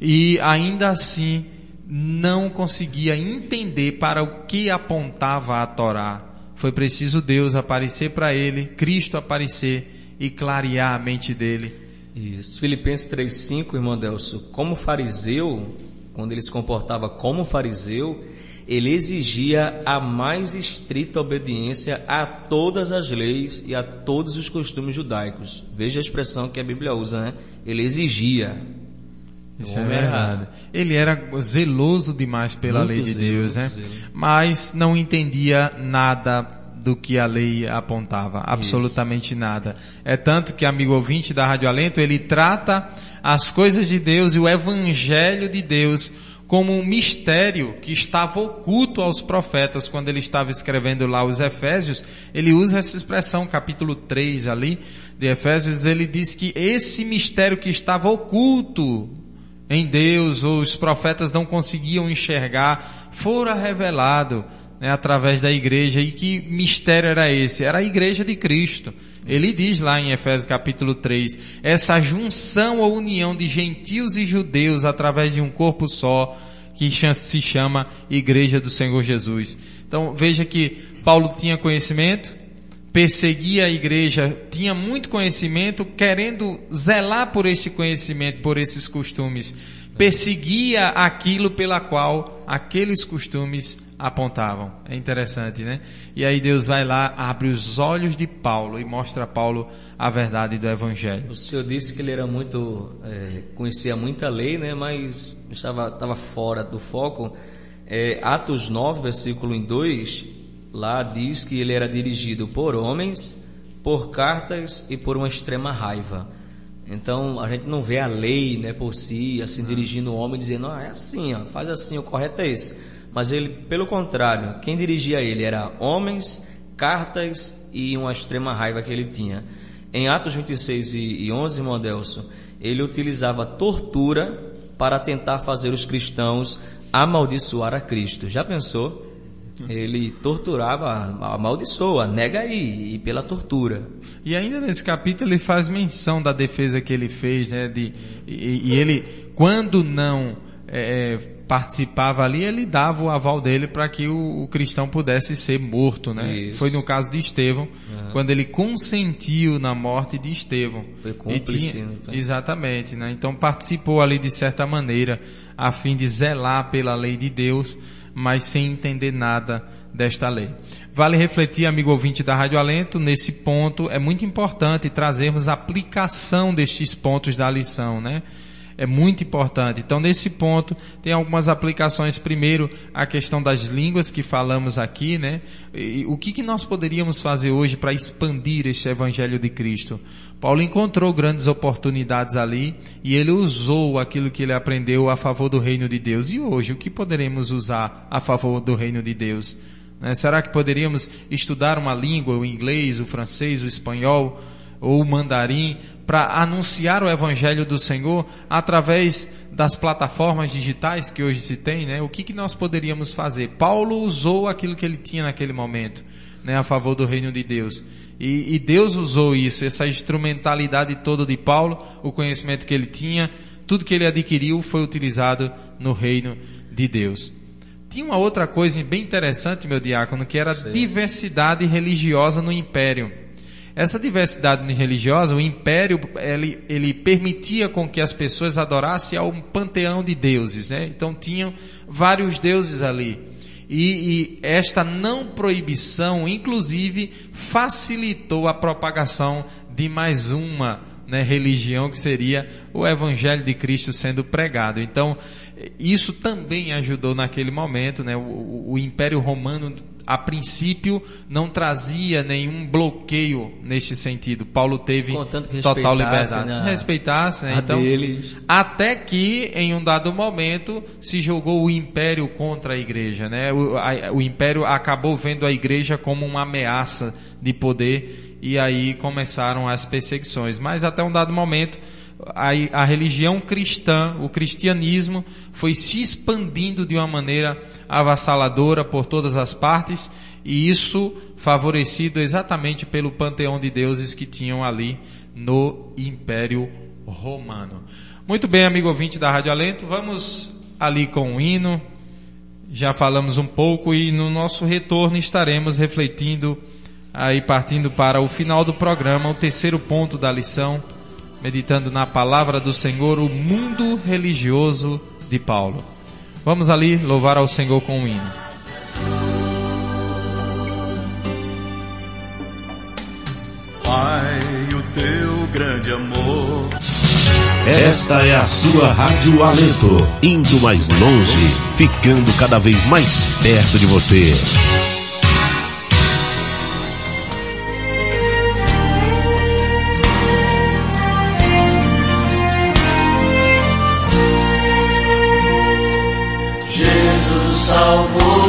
e ainda assim não conseguia entender para o que apontava a Torá. Foi preciso Deus aparecer para ele, Cristo aparecer e clarear a mente dele isso. Filipenses 3,5, irmão Delso, como fariseu, quando ele se comportava como fariseu, ele exigia a mais estrita obediência a todas as leis e a todos os costumes judaicos. Veja a expressão que a Bíblia usa, né? Ele exigia. Isso é verdade. Ele era zeloso demais pela Muito lei de Deus, né? Mas não entendia nada do que a lei apontava, absolutamente Isso. nada. É tanto que amigo ouvinte da Rádio Alento, ele trata as coisas de Deus e o evangelho de Deus como um mistério que estava oculto aos profetas quando ele estava escrevendo lá os Efésios, ele usa essa expressão, capítulo 3 ali de Efésios, ele diz que esse mistério que estava oculto em Deus, ou os profetas não conseguiam enxergar, fora revelado né, através da igreja. E que mistério era esse? Era a igreja de Cristo. Ele diz lá em Efésios capítulo 3, essa junção ou união de gentios e judeus através de um corpo só, que se chama Igreja do Senhor Jesus. Então veja que Paulo tinha conhecimento, perseguia a igreja, tinha muito conhecimento, querendo zelar por este conhecimento, por esses costumes. Perseguia aquilo pela qual aqueles costumes apontavam. É interessante, né? E aí Deus vai lá, abre os olhos de Paulo e mostra a Paulo a verdade do Evangelho. O senhor disse que ele era muito, é, conhecia muita lei, né? Mas estava, estava fora do foco. É, Atos 9, versículo 2, lá diz que ele era dirigido por homens, por cartas e por uma extrema raiva. Então a gente não vê a lei, né, por si, assim dirigindo o homem dizendo, ah, é assim, ó, faz assim, o correto é esse mas ele, pelo contrário, quem dirigia ele era homens, cartas e uma extrema raiva que ele tinha. Em Atos 26 e 11, Modelso, ele utilizava tortura para tentar fazer os cristãos amaldiçoar a Cristo. Já pensou? Ele torturava, amaldiçoa, nega aí, e pela tortura. E ainda nesse capítulo ele faz menção da defesa que ele fez, né? De, e, e ele, quando não é, participava ali, ele dava o aval dele para que o, o, cristão pudesse ser morto, né? Isso. Foi no caso de Estevão, uhum. quando ele consentiu na morte de Estevão. Foi cúmplice. Tinha, né? exatamente, né? Então participou ali de certa maneira, a fim de zelar pela lei de Deus, mas sem entender nada desta lei. Vale refletir, amigo ouvinte da Rádio Alento, nesse ponto é muito importante trazermos a aplicação destes pontos da lição, né? É muito importante. Então, nesse ponto, tem algumas aplicações. Primeiro, a questão das línguas que falamos aqui, né? E, o que, que nós poderíamos fazer hoje para expandir este Evangelho de Cristo? Paulo encontrou grandes oportunidades ali e ele usou aquilo que ele aprendeu a favor do reino de Deus. E hoje, o que poderemos usar a favor do reino de Deus? Né? Será que poderíamos estudar uma língua, o inglês, o francês, o espanhol ou o mandarim, para anunciar o evangelho do Senhor através das plataformas digitais que hoje se tem, né? O que, que nós poderíamos fazer? Paulo usou aquilo que ele tinha naquele momento, né, a favor do reino de Deus. E, e Deus usou isso, essa instrumentalidade toda de Paulo, o conhecimento que ele tinha, tudo que ele adquiriu foi utilizado no reino de Deus. Tinha uma outra coisa bem interessante, meu diácono, que era a diversidade religiosa no império. Essa diversidade religiosa, o império, ele, ele permitia com que as pessoas adorassem ao panteão de deuses, né? Então tinham vários deuses ali. E, e, esta não proibição, inclusive, facilitou a propagação de mais uma né, religião que seria o Evangelho de Cristo sendo pregado. Então, isso também ajudou naquele momento, né? O, o, Império Romano, a princípio, não trazia nenhum bloqueio neste sentido. Paulo teve total liberdade. Né? Respeitasse, né? Então, deles. até que, em um dado momento, se jogou o Império contra a Igreja, né? O, a, o Império acabou vendo a Igreja como uma ameaça de poder e aí começaram as perseguições. Mas até um dado momento, a, a religião cristã, o cristianismo, foi se expandindo de uma maneira avassaladora por todas as partes, e isso favorecido exatamente pelo panteão de deuses que tinham ali no Império Romano. Muito bem, amigo ouvinte da Rádio Alento, vamos ali com o hino. Já falamos um pouco e no nosso retorno estaremos refletindo aí partindo para o final do programa, o terceiro ponto da lição meditando na palavra do Senhor, o mundo religioso de Paulo. Vamos ali louvar ao Senhor com um hino. Pai, o teu grande amor. Esta é a sua Rádio Alento, indo mais longe, ficando cada vez mais perto de você. موضوع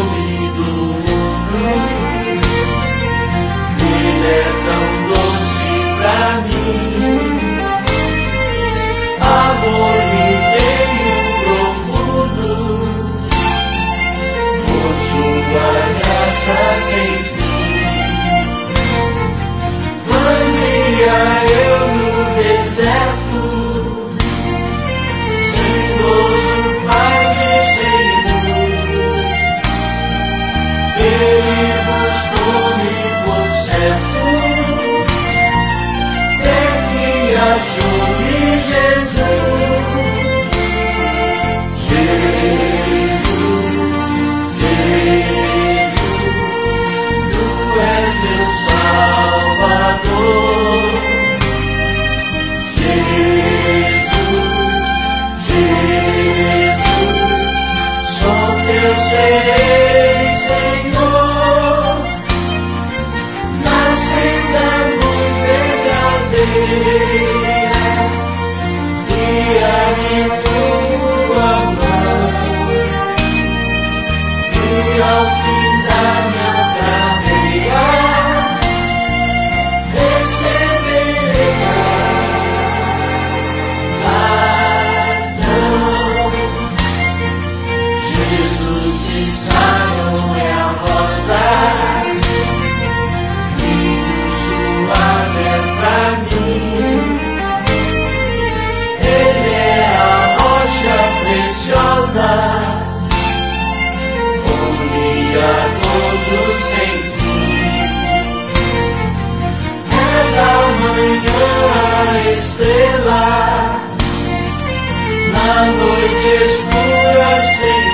noite escura sem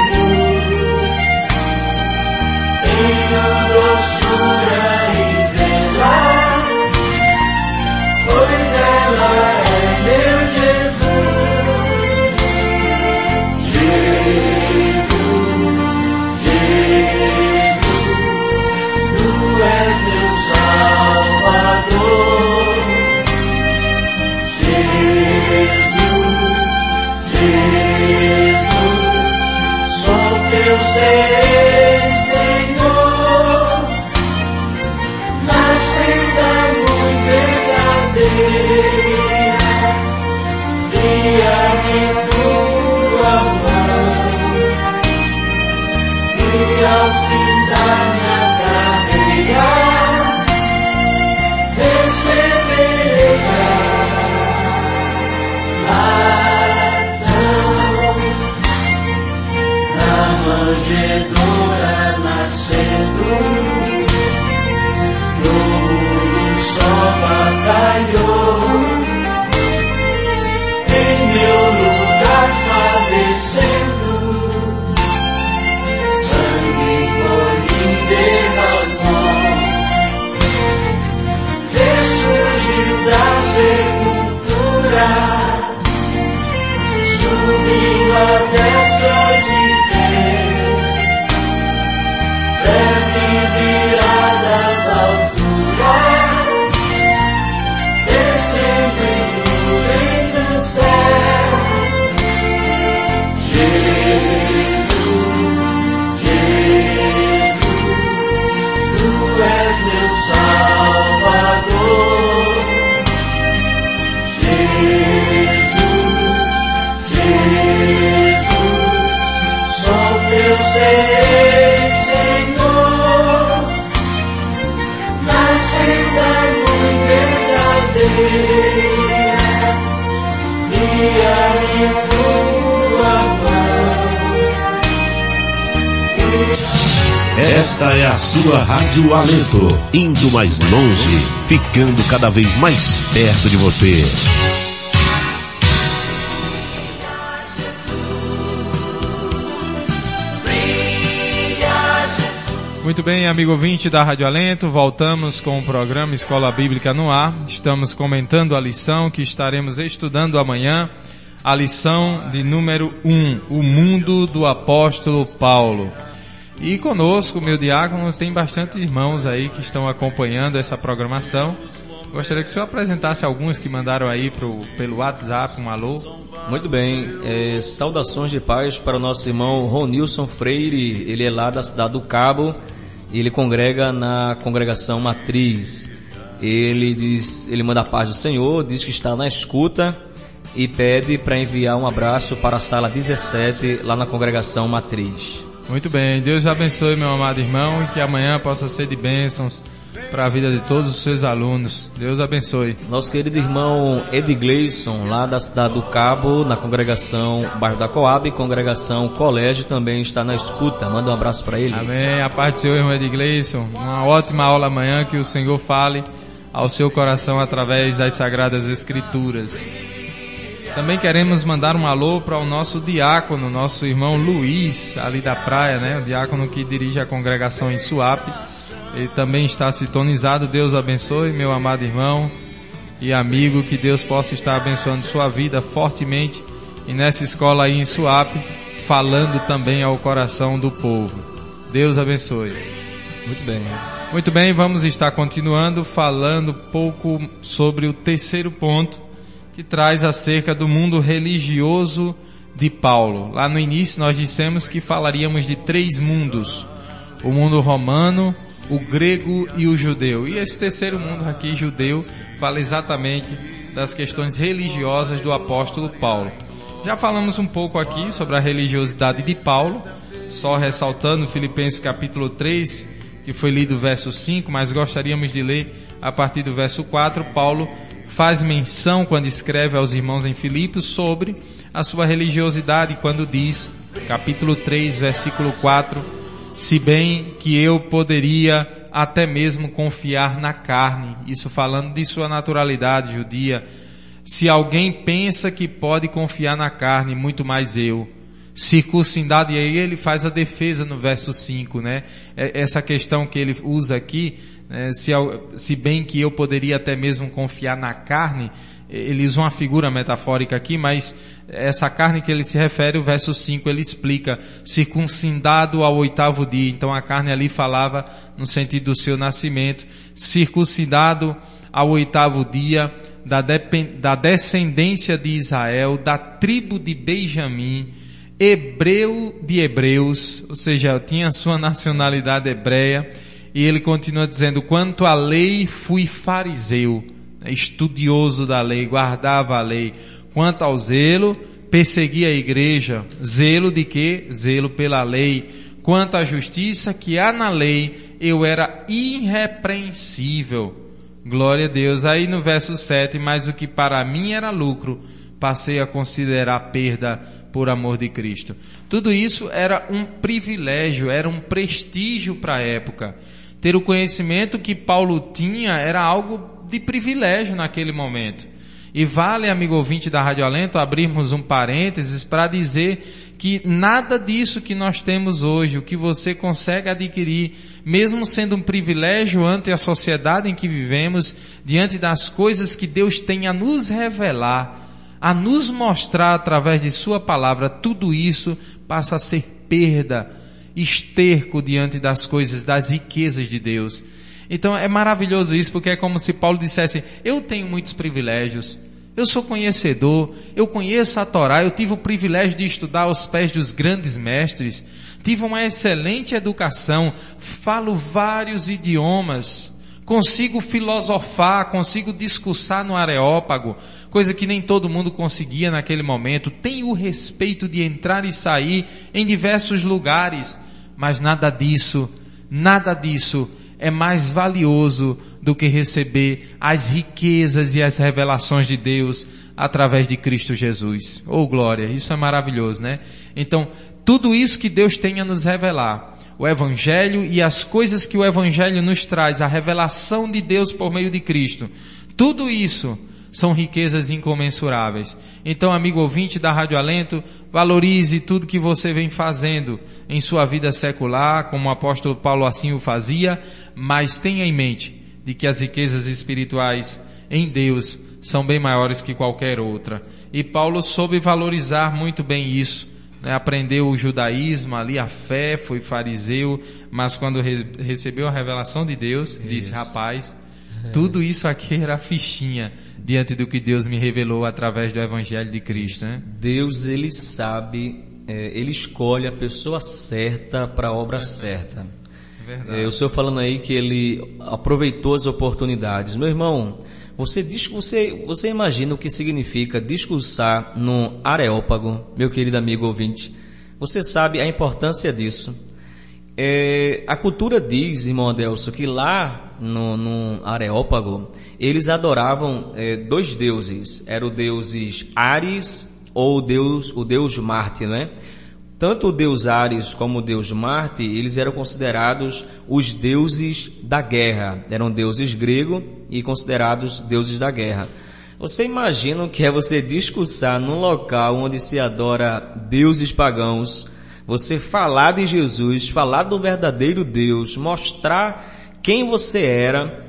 Vencedora nascendo, no mundo só batalhou. Esta é a sua Rádio Alento, indo mais longe, ficando cada vez mais perto de você. Muito bem, amigo ouvinte da Rádio Alento, voltamos com o programa Escola Bíblica no Ar. Estamos comentando a lição que estaremos estudando amanhã, a lição de número 1, um, o mundo do apóstolo Paulo. E conosco, meu diácono, tem bastante irmãos aí que estão acompanhando essa programação. Gostaria que o senhor apresentasse alguns que mandaram aí pro, pelo WhatsApp, um alô. Muito bem, é, saudações de paz para o nosso irmão Ronilson Freire, ele é lá da cidade do Cabo, ele congrega na congregação Matriz. Ele diz, ele manda a paz do Senhor, diz que está na escuta e pede para enviar um abraço para a sala 17 lá na congregação Matriz. Muito bem, Deus abençoe meu amado irmão e que amanhã possa ser de bênçãos para a vida de todos os seus alunos. Deus abençoe. Nosso querido irmão Ed Gleison, lá da cidade do Cabo, na congregação Bairro da Coab, congregação Colégio, também está na escuta. Manda um abraço para ele. Amém. A paz do Senhor, irmão Ed Gleison. Uma ótima aula amanhã, que o Senhor fale ao seu coração através das Sagradas Escrituras. Também queremos mandar um alô para o nosso diácono, nosso irmão Luiz, ali da praia, né? O diácono que dirige a congregação em Suape. Ele também está sintonizado. Deus abençoe, meu amado irmão e amigo, que Deus possa estar abençoando sua vida fortemente e nessa escola aí em Suape, falando também ao coração do povo. Deus abençoe. Muito bem. Muito bem, vamos estar continuando falando um pouco sobre o terceiro ponto que traz acerca do mundo religioso de Paulo. Lá no início nós dissemos que falaríamos de três mundos: o mundo romano, o grego e o judeu. E esse terceiro mundo aqui, judeu, fala exatamente das questões religiosas do apóstolo Paulo. Já falamos um pouco aqui sobre a religiosidade de Paulo, só ressaltando Filipenses capítulo 3, que foi lido verso 5, mas gostaríamos de ler a partir do verso 4, Paulo faz menção quando escreve aos irmãos em Filipos sobre a sua religiosidade quando diz, capítulo 3, versículo 4, se bem que eu poderia até mesmo confiar na carne, isso falando de sua naturalidade judia, se alguém pensa que pode confiar na carne, muito mais eu. Circuncidado, e aí ele faz a defesa no verso 5, né? É, essa questão que ele usa aqui, né? se, se bem que eu poderia até mesmo confiar na carne, ele usa uma figura metafórica aqui, mas essa carne que ele se refere, o verso 5, ele explica, circuncidado ao oitavo dia. Então a carne ali falava no sentido do seu nascimento, circuncidado ao oitavo dia, da, da descendência de Israel, da tribo de Benjamim, hebreu de hebreus, ou seja, tinha sua nacionalidade hebreia, e ele continua dizendo, quanto à lei fui fariseu, né, estudioso da lei, guardava a lei, quanto ao zelo, persegui a igreja, zelo de quê? Zelo pela lei, quanto à justiça que há na lei, eu era irrepreensível. Glória a Deus. Aí no verso 7, mas o que para mim era lucro, passei a considerar perda por amor de Cristo. Tudo isso era um privilégio, era um prestígio para a época. Ter o conhecimento que Paulo tinha era algo de privilégio naquele momento. E vale, amigo ouvinte da Rádio Alento, abrirmos um parênteses para dizer que nada disso que nós temos hoje, o que você consegue adquirir, mesmo sendo um privilégio ante a sociedade em que vivemos, diante das coisas que Deus tem a nos revelar, a nos mostrar através de Sua palavra, tudo isso passa a ser perda, esterco diante das coisas, das riquezas de Deus. Então é maravilhoso isso, porque é como se Paulo dissesse, eu tenho muitos privilégios, eu sou conhecedor, eu conheço a Torá, eu tive o privilégio de estudar aos pés dos grandes mestres, tive uma excelente educação, falo vários idiomas, consigo filosofar, consigo discursar no areópago, coisa que nem todo mundo conseguia naquele momento, tenho o respeito de entrar e sair em diversos lugares, mas nada disso, nada disso é mais valioso do que receber as riquezas e as revelações de Deus através de Cristo Jesus. Oh glória, isso é maravilhoso, né? Então, tudo isso que Deus tem a nos revelar, o Evangelho e as coisas que o Evangelho nos traz, a revelação de Deus por meio de Cristo, tudo isso são riquezas incomensuráveis. Então, amigo ouvinte da Rádio Alento, valorize tudo que você vem fazendo em sua vida secular, como o apóstolo Paulo assim o fazia, mas tenha em mente de que as riquezas espirituais em Deus são bem maiores que qualquer outra. E Paulo soube valorizar muito bem isso. Né? Aprendeu o judaísmo, ali a fé, foi fariseu, mas quando re recebeu a revelação de Deus, isso. disse, rapaz, tudo isso aqui era fichinha diante do que Deus me revelou através do Evangelho de Cristo. Né? Deus, ele sabe, é, ele escolhe a pessoa certa para a obra certa. É, o senhor falando aí que ele aproveitou as oportunidades. Meu irmão, você, você, você imagina o que significa discursar no Areópago, meu querido amigo ouvinte? Você sabe a importância disso. É, a cultura diz, irmão Adelso, que lá no, no Areópago, eles adoravam é, dois deuses. Eram os deuses Ares ou o deus, o deus Marte, né? Tanto o deus Ares como o deus Marte, eles eram considerados os deuses da guerra. Eram deuses grego e considerados deuses da guerra. Você imagina o que é você discursar num local onde se adora deuses pagãos, você falar de Jesus, falar do verdadeiro Deus, mostrar quem você era,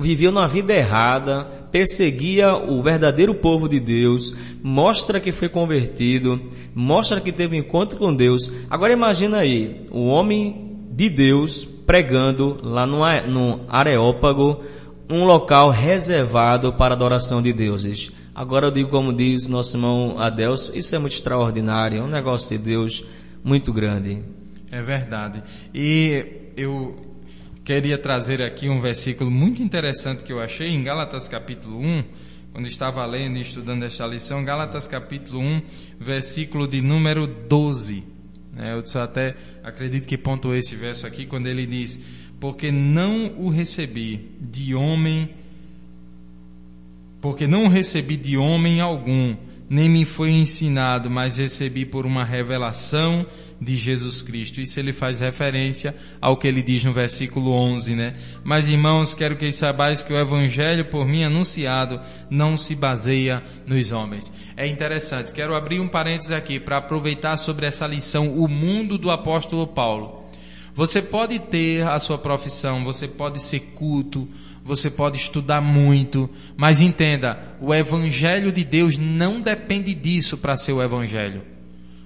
vivia uma vida errada, perseguia o verdadeiro povo de Deus, mostra que foi convertido, mostra que teve um encontro com Deus. Agora imagina aí, o homem de Deus pregando lá no, no Areópago, um local reservado para adoração de deuses. Agora eu digo como diz nosso irmão Adelso, isso é muito extraordinário, é um negócio de Deus muito grande. É verdade. E eu queria trazer aqui um versículo muito interessante que eu achei em Gálatas capítulo 1, quando estava lendo e estudando esta lição, Gálatas capítulo 1, versículo de número 12. É, eu até acredito que pontuou esse verso aqui quando ele diz: Porque não o recebi de homem, porque não o recebi de homem algum, nem me foi ensinado, mas recebi por uma revelação de Jesus Cristo. Isso ele faz referência ao que ele diz no versículo 11, né? Mas irmãos, quero que saibais que o evangelho por mim anunciado não se baseia nos homens. É interessante, quero abrir um parênteses aqui para aproveitar sobre essa lição, o mundo do apóstolo Paulo. Você pode ter a sua profissão, você pode ser culto, você pode estudar muito, mas entenda, o evangelho de Deus não depende disso para ser o evangelho.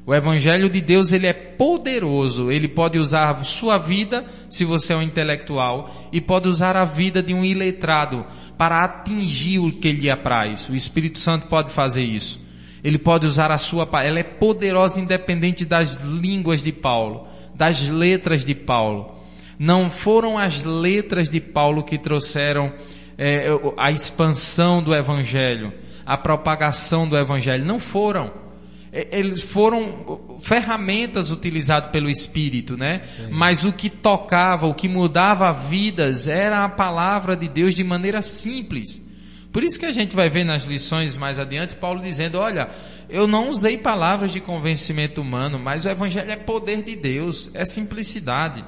O evangelho de Deus, ele é poderoso. Ele pode usar sua vida, se você é um intelectual, e pode usar a vida de um iletrado para atingir o que lhe apraz. O Espírito Santo pode fazer isso. Ele pode usar a sua, ela é poderosa independente das línguas de Paulo, das letras de Paulo. Não foram as letras de Paulo que trouxeram é, a expansão do evangelho, a propagação do evangelho. Não foram eles foram ferramentas utilizadas pelo Espírito, né? Sim. Mas o que tocava, o que mudava vidas era a palavra de Deus de maneira simples. Por isso que a gente vai ver nas lições mais adiante Paulo dizendo, olha, eu não usei palavras de convencimento humano, mas o evangelho é poder de Deus, é simplicidade.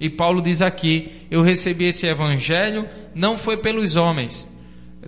E Paulo diz aqui, eu recebi esse evangelho não foi pelos homens.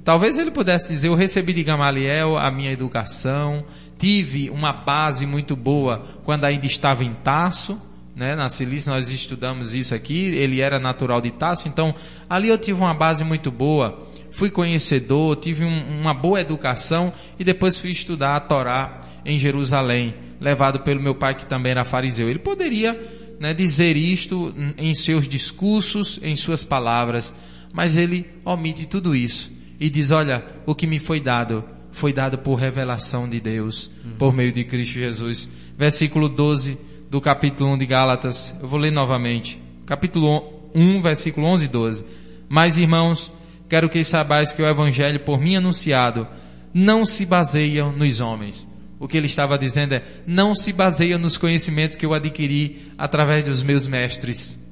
Talvez ele pudesse dizer, eu recebi de Gamaliel a minha educação, tive uma base muito boa quando ainda estava em Taço, né? Na Cilícia nós estudamos isso aqui, ele era natural de Taço, então ali eu tive uma base muito boa, fui conhecedor, tive um, uma boa educação e depois fui estudar a Torá em Jerusalém, levado pelo meu pai que também era fariseu. Ele poderia né, dizer isto em seus discursos, em suas palavras, mas ele omite tudo isso e diz, olha, o que me foi dado foi dado por revelação de Deus, uhum. por meio de Cristo Jesus. Versículo 12 do capítulo 1 de Gálatas, eu vou ler novamente. Capítulo 1, versículo 11 e 12. Mas irmãos, quero que saibais que o evangelho por mim anunciado não se baseia nos homens. O que ele estava dizendo é, não se baseia nos conhecimentos que eu adquiri através dos meus mestres,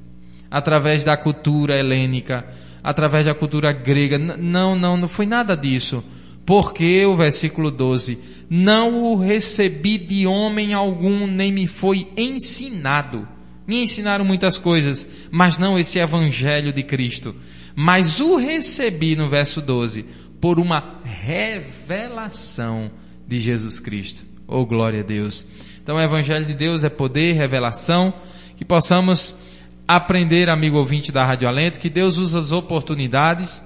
através da cultura helênica, através da cultura grega. Não, não, não foi nada disso porque o versículo 12, não o recebi de homem algum, nem me foi ensinado. Me ensinaram muitas coisas, mas não esse evangelho de Cristo. Mas o recebi no verso 12, por uma revelação de Jesus Cristo. Oh glória a Deus. Então o evangelho de Deus é poder, revelação, que possamos aprender, amigo ouvinte da Rádio Alento, que Deus usa as oportunidades,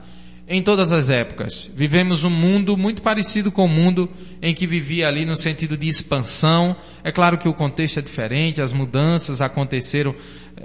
em todas as épocas. Vivemos um mundo muito parecido com o mundo em que vivia ali no sentido de expansão. É claro que o contexto é diferente, as mudanças aconteceram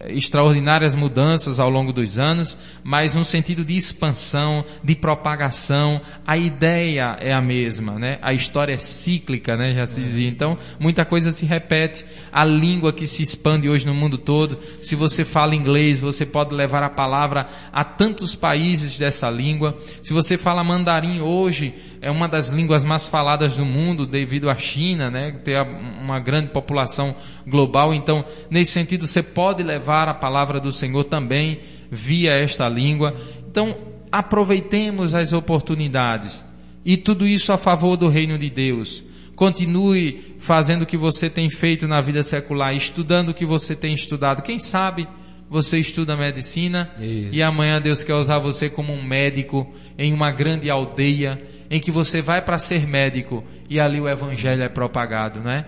extraordinárias mudanças ao longo dos anos, mas no sentido de expansão, de propagação, a ideia é a mesma, né? A história é cíclica, né? Já se dizia. Então, muita coisa se repete. A língua que se expande hoje no mundo todo. Se você fala inglês, você pode levar a palavra a tantos países dessa língua. Se você fala mandarim hoje, é uma das línguas mais faladas do mundo devido à China, né? Ter uma grande população global. Então, nesse sentido, você pode levar a palavra do Senhor também via esta língua. Então, aproveitemos as oportunidades. E tudo isso a favor do reino de Deus. Continue fazendo o que você tem feito na vida secular, estudando o que você tem estudado. Quem sabe você estuda medicina isso. e amanhã Deus quer usar você como um médico em uma grande aldeia em que você vai para ser médico e ali o evangelho é propagado, né?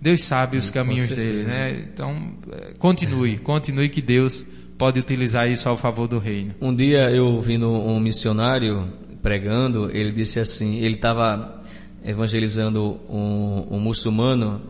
Deus sabe os caminhos dele, né? Então, é, continue, continue que Deus pode utilizar isso ao favor do reino. Um dia eu ouvindo um missionário pregando, ele disse assim, ele estava evangelizando um, um muçulmano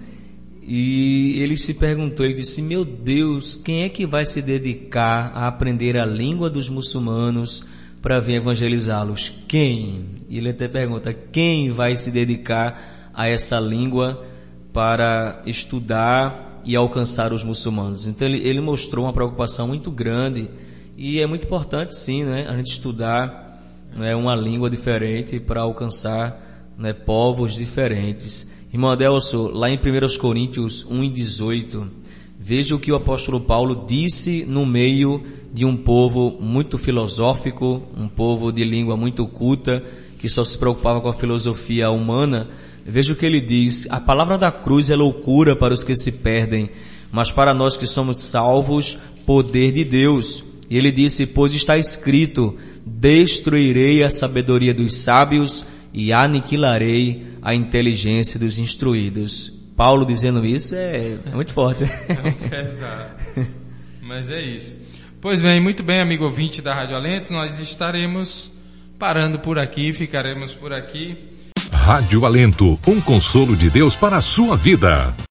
e ele se perguntou, ele disse, meu Deus, quem é que vai se dedicar a aprender a língua dos muçulmanos para vir evangelizá-los? Quem? Ele até pergunta, quem vai se dedicar a essa língua para estudar e alcançar os muçulmanos? Então ele, ele mostrou uma preocupação muito grande e é muito importante sim, né, a gente estudar né, uma língua diferente para alcançar né, povos diferentes. Irmão Adelso, lá em 1 Coríntios 1 e 18, veja o que o apóstolo Paulo disse no meio de um povo muito filosófico, um povo de língua muito culta, que só se preocupava com a filosofia humana, veja o que ele diz, a palavra da cruz é loucura para os que se perdem, mas para nós que somos salvos, poder de Deus. E ele disse, pois está escrito, destruirei a sabedoria dos sábios e aniquilarei a inteligência dos instruídos. Paulo dizendo isso é, é muito forte. É pesado. Mas é isso. Pois bem, muito bem, amigo ouvinte da Rádio Alento, nós estaremos parando por aqui, ficaremos por aqui. Rádio Alento, um consolo de Deus para a sua vida.